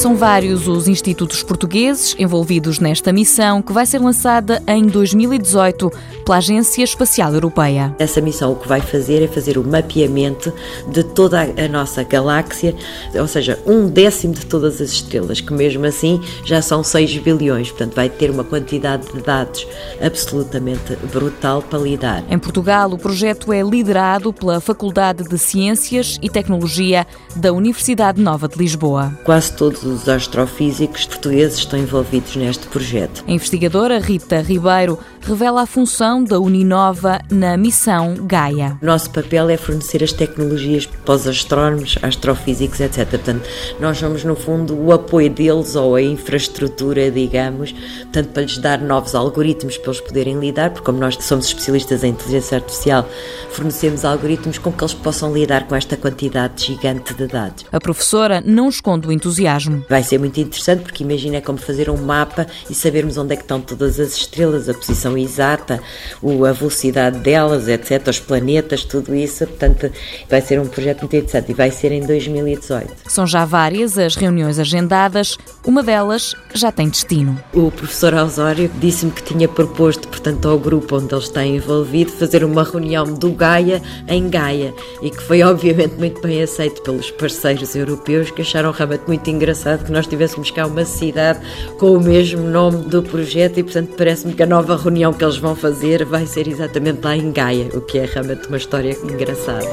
São vários os institutos portugueses envolvidos nesta missão que vai ser lançada em 2018 pela Agência Espacial Europeia. Essa missão o que vai fazer é fazer o mapeamento de toda a nossa galáxia, ou seja, um décimo de todas as estrelas, que mesmo assim já são 6 bilhões, portanto vai ter uma quantidade de dados absolutamente brutal para lidar. Em Portugal, o projeto é liderado pela Faculdade de Ciências e Tecnologia da Universidade Nova de Lisboa. Quase todos os astrofísicos portugueses estão envolvidos neste projeto. A investigadora Rita Ribeiro revela a função da Uninova na missão Gaia. Nosso papel é fornecer as tecnologias para os astrónomos, astrofísicos, etc. Portanto, nós somos, no fundo, o apoio deles ou a infraestrutura, digamos, portanto, para lhes dar novos algoritmos para eles poderem lidar, porque como nós somos especialistas em inteligência artificial, fornecemos algoritmos com que eles possam lidar com esta quantidade gigante de dados. A professora não esconde o entusiasmo. Vai ser muito interessante porque imagina é como fazer um mapa e sabermos onde é que estão todas as estrelas, a posição exata, a velocidade delas, etc., os planetas, tudo isso. Portanto, vai ser um projeto muito interessante e vai ser em 2018. São já várias as reuniões agendadas, uma delas já tem destino. O professor Osório disse-me que tinha proposto, portanto, ao grupo onde ele está envolvido, fazer uma reunião do Gaia em Gaia e que foi obviamente muito bem aceito pelos parceiros europeus que acharam realmente muito engraçado que nós tivéssemos cá uma cidade com o mesmo nome do projeto e portanto parece-me que a nova reunião que eles vão fazer vai ser exatamente lá em Gaia, o que é realmente uma história engraçada.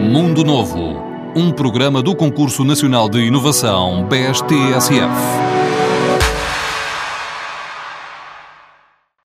Mundo Novo, um programa do Concurso Nacional de Inovação BSTSF.